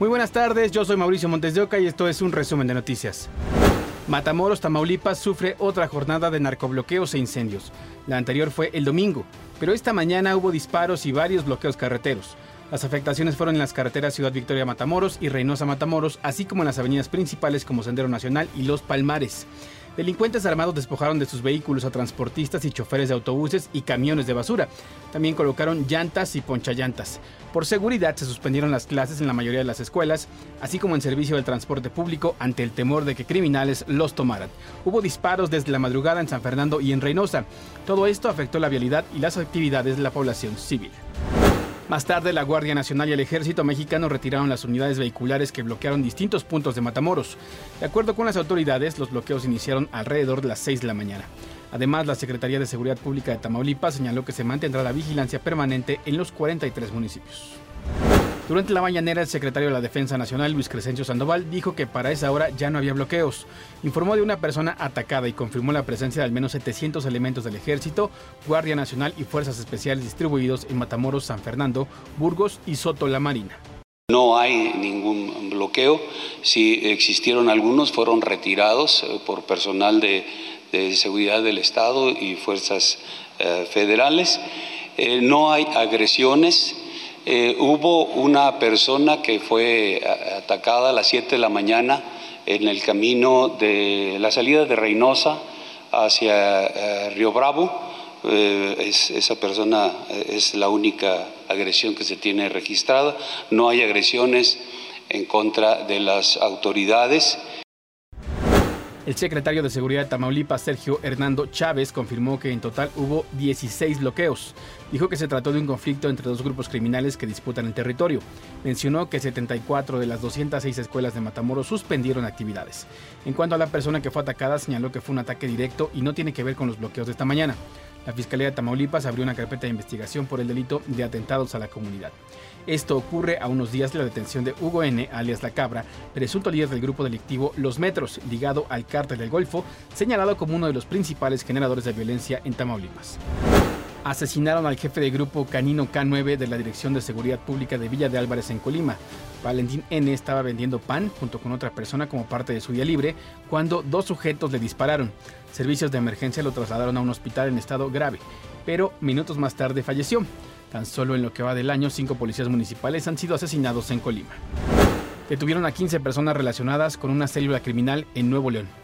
Muy buenas tardes, yo soy Mauricio Montes de Oca y esto es un resumen de noticias. Matamoros, Tamaulipas sufre otra jornada de narcobloqueos e incendios. La anterior fue el domingo, pero esta mañana hubo disparos y varios bloqueos carreteros. Las afectaciones fueron en las carreteras Ciudad Victoria Matamoros y Reynosa Matamoros, así como en las avenidas principales como Sendero Nacional y Los Palmares. Delincuentes armados despojaron de sus vehículos a transportistas y choferes de autobuses y camiones de basura. También colocaron llantas y ponchallantas. Por seguridad se suspendieron las clases en la mayoría de las escuelas, así como en servicio del transporte público ante el temor de que criminales los tomaran. Hubo disparos desde la madrugada en San Fernando y en Reynosa. Todo esto afectó la vialidad y las actividades de la población civil. Más tarde, la Guardia Nacional y el Ejército mexicano retiraron las unidades vehiculares que bloquearon distintos puntos de Matamoros. De acuerdo con las autoridades, los bloqueos iniciaron alrededor de las 6 de la mañana. Además, la Secretaría de Seguridad Pública de Tamaulipas señaló que se mantendrá la vigilancia permanente en los 43 municipios. Durante la mañanera, el secretario de la Defensa Nacional, Luis Crescencio Sandoval, dijo que para esa hora ya no había bloqueos. Informó de una persona atacada y confirmó la presencia de al menos 700 elementos del Ejército, Guardia Nacional y Fuerzas Especiales distribuidos en Matamoros, San Fernando, Burgos y Soto La Marina. No hay ningún bloqueo. Si existieron algunos, fueron retirados eh, por personal de, seguridad del Estado y fuerzas eh, federales. Eh, no hay agresiones. Eh, hubo una persona que fue atacada a las 7 de la mañana en el camino de la salida de Reynosa hacia eh, Río Bravo. Eh, esa persona es la única agresión que se tiene registrada. No hay agresiones en contra de las autoridades. El secretario de Seguridad de Tamaulipas, Sergio Hernando Chávez, confirmó que en total hubo 16 bloqueos. Dijo que se trató de un conflicto entre dos grupos criminales que disputan el territorio. Mencionó que 74 de las 206 escuelas de Matamoros suspendieron actividades. En cuanto a la persona que fue atacada, señaló que fue un ataque directo y no tiene que ver con los bloqueos de esta mañana. La Fiscalía de Tamaulipas abrió una carpeta de investigación por el delito de atentados a la comunidad. Esto ocurre a unos días de la detención de Hugo N., alias La Cabra, presunto líder del grupo delictivo Los Metros, ligado al cártel del Golfo, señalado como uno de los principales generadores de violencia en Tamaulipas. Asesinaron al jefe de grupo Canino K9 de la Dirección de Seguridad Pública de Villa de Álvarez en Colima. Valentín N estaba vendiendo pan junto con otra persona como parte de su día libre cuando dos sujetos le dispararon. Servicios de emergencia lo trasladaron a un hospital en estado grave, pero minutos más tarde falleció. Tan solo en lo que va del año, cinco policías municipales han sido asesinados en Colima. Detuvieron a 15 personas relacionadas con una célula criminal en Nuevo León.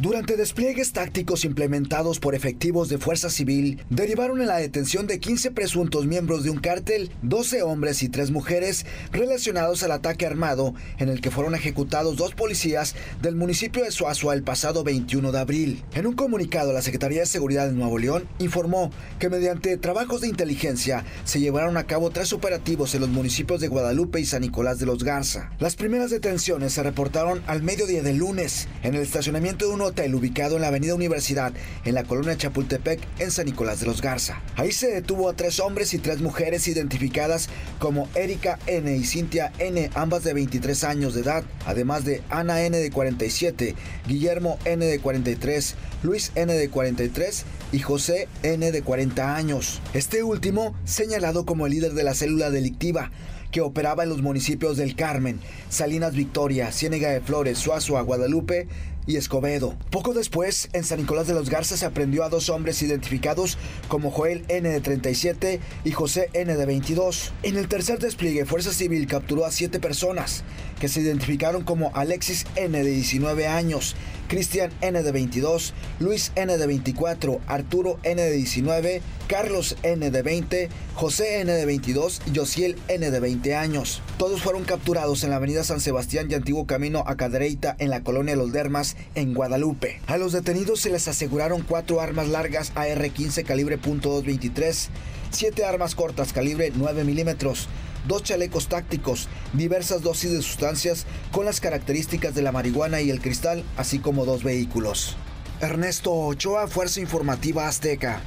Durante despliegues tácticos implementados por efectivos de Fuerza Civil, derivaron en la detención de 15 presuntos miembros de un cártel, 12 hombres y 3 mujeres relacionados al ataque armado en el que fueron ejecutados dos policías del municipio de Suazua el pasado 21 de abril. En un comunicado, la Secretaría de Seguridad de Nuevo León informó que mediante trabajos de inteligencia se llevaron a cabo tres operativos en los municipios de Guadalupe y San Nicolás de los Garza. Las primeras detenciones se reportaron al mediodía del lunes en el estacionamiento de un hotel ubicado en la avenida Universidad, en la colonia Chapultepec, en San Nicolás de los Garza. Ahí se detuvo a tres hombres y tres mujeres identificadas como Erika N. y Cintia N., ambas de 23 años de edad, además de Ana N. de 47, Guillermo N. de 43, Luis N. de 43 y José N. de 40 años. Este último señalado como el líder de la célula delictiva que operaba en los municipios del Carmen, Salinas Victoria, Ciénega de Flores, Suazua, Guadalupe y Escobedo. Poco después, en San Nicolás de los Garza se aprendió a dos hombres identificados como Joel N de 37 y José N de 22. En el tercer despliegue, Fuerza Civil capturó a siete personas que se identificaron como Alexis N de 19 años, Cristian N de 22, Luis N de 24, Arturo N de 19, Carlos N de 20, José N de 22 y Josiel N de 20 años. Todos fueron capturados en la avenida San Sebastián y antiguo camino a Cadereyta en la colonia Los Dermas en Guadalupe. A los detenidos se les aseguraron cuatro armas largas AR-15 calibre .223, siete armas cortas calibre 9 milímetros, dos chalecos tácticos, diversas dosis de sustancias con las características de la marihuana y el cristal, así como dos vehículos. Ernesto Ochoa, Fuerza Informativa Azteca.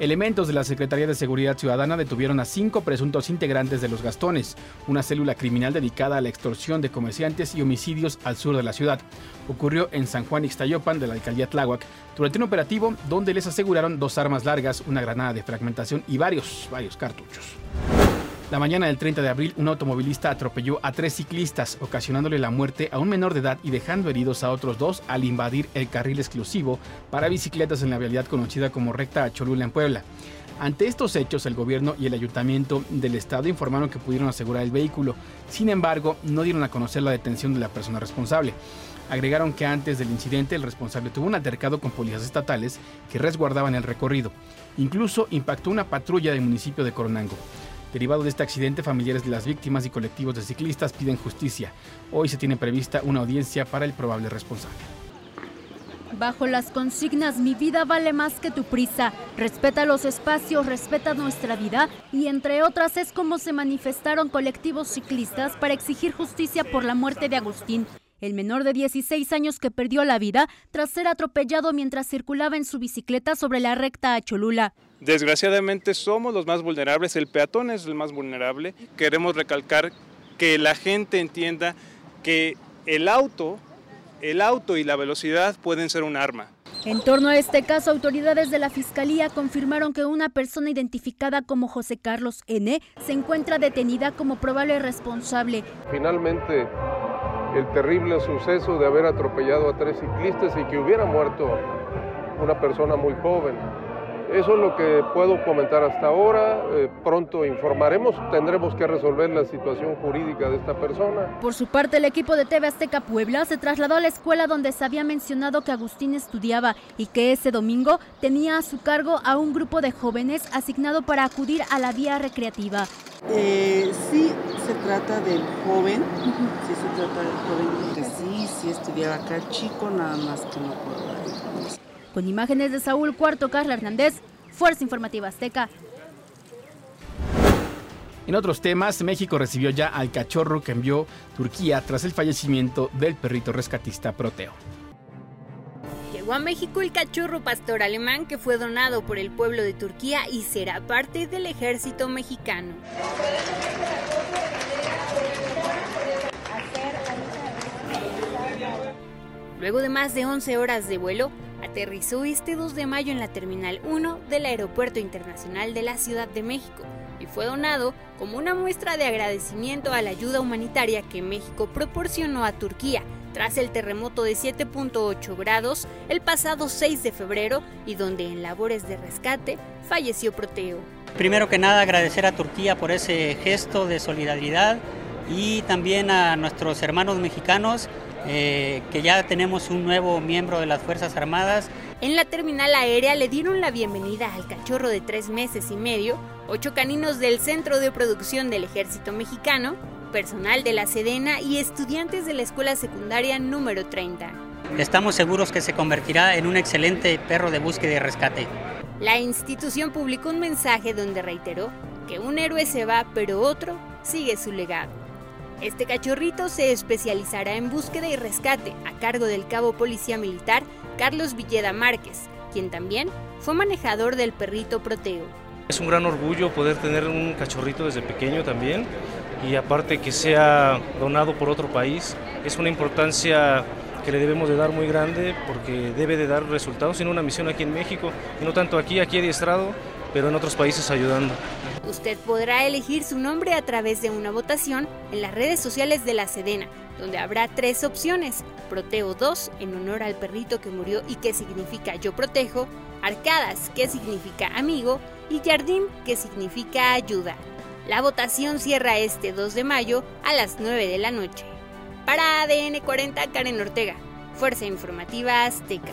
Elementos de la Secretaría de Seguridad Ciudadana detuvieron a cinco presuntos integrantes de los Gastones, una célula criminal dedicada a la extorsión de comerciantes y homicidios al sur de la ciudad. Ocurrió en San Juan Ixtayopan de la alcaldía Tláhuac durante un operativo donde les aseguraron dos armas largas, una granada de fragmentación y varios, varios cartuchos. La mañana del 30 de abril, un automovilista atropelló a tres ciclistas, ocasionándole la muerte a un menor de edad y dejando heridos a otros dos al invadir el carril exclusivo para bicicletas en la vialidad conocida como recta Cholula en Puebla. Ante estos hechos, el gobierno y el ayuntamiento del estado informaron que pudieron asegurar el vehículo. Sin embargo, no dieron a conocer la detención de la persona responsable. Agregaron que antes del incidente el responsable tuvo un altercado con policías estatales que resguardaban el recorrido. Incluso impactó una patrulla del municipio de Coronango. Derivado de este accidente, familiares de las víctimas y colectivos de ciclistas piden justicia. Hoy se tiene prevista una audiencia para el probable responsable. Bajo las consignas Mi vida vale más que tu prisa, respeta los espacios, respeta nuestra vida y entre otras es como se manifestaron colectivos ciclistas para exigir justicia por la muerte de Agustín, el menor de 16 años que perdió la vida tras ser atropellado mientras circulaba en su bicicleta sobre la recta a Cholula. Desgraciadamente somos los más vulnerables, el peatón es el más vulnerable. Queremos recalcar que la gente entienda que el auto el auto y la velocidad pueden ser un arma. En torno a este caso, autoridades de la Fiscalía confirmaron que una persona identificada como José Carlos N. se encuentra detenida como probable responsable. Finalmente, el terrible suceso de haber atropellado a tres ciclistas y que hubiera muerto una persona muy joven. Eso es lo que puedo comentar hasta ahora. Eh, pronto informaremos, tendremos que resolver la situación jurídica de esta persona. Por su parte, el equipo de TV Azteca Puebla se trasladó a la escuela donde se había mencionado que Agustín estudiaba y que ese domingo tenía a su cargo a un grupo de jóvenes asignado para acudir a la vía recreativa. Eh, sí, se trata del joven, trata del joven, que sí, sí estudiaba acá chico, nada más que no puedo con imágenes de Saúl Cuarto Carla Hernández, Fuerza Informativa Azteca. En otros temas, México recibió ya al cachorro que envió Turquía tras el fallecimiento del perrito rescatista Proteo. Llegó a México el cachorro pastor alemán que fue donado por el pueblo de Turquía y será parte del ejército mexicano. Luego de más de 11 horas de vuelo, aterrizó este 2 de mayo en la Terminal 1 del Aeropuerto Internacional de la Ciudad de México y fue donado como una muestra de agradecimiento a la ayuda humanitaria que México proporcionó a Turquía tras el terremoto de 7.8 grados el pasado 6 de febrero y donde en labores de rescate falleció Proteo. Primero que nada agradecer a Turquía por ese gesto de solidaridad y también a nuestros hermanos mexicanos eh, que ya tenemos un nuevo miembro de las Fuerzas Armadas. En la terminal aérea le dieron la bienvenida al cachorro de tres meses y medio, ocho caninos del Centro de Producción del Ejército Mexicano, personal de la Sedena y estudiantes de la Escuela Secundaria número 30. Estamos seguros que se convertirá en un excelente perro de búsqueda y rescate. La institución publicó un mensaje donde reiteró que un héroe se va, pero otro sigue su legado. Este cachorrito se especializará en búsqueda y rescate a cargo del cabo policía militar Carlos Villeda Márquez, quien también fue manejador del perrito Proteo. Es un gran orgullo poder tener un cachorrito desde pequeño también y aparte que sea donado por otro país, es una importancia que le debemos de dar muy grande porque debe de dar resultados en una misión aquí en México y no tanto aquí, aquí adiestrado, pero en otros países ayudando. Usted podrá elegir su nombre a través de una votación en las redes sociales de la Sedena, donde habrá tres opciones. Proteo 2, en honor al perrito que murió y que significa yo protejo, Arcadas, que significa amigo, y Jardín, que significa ayuda. La votación cierra este 2 de mayo a las 9 de la noche. Para ADN 40, Karen Ortega, Fuerza Informativa Azteca.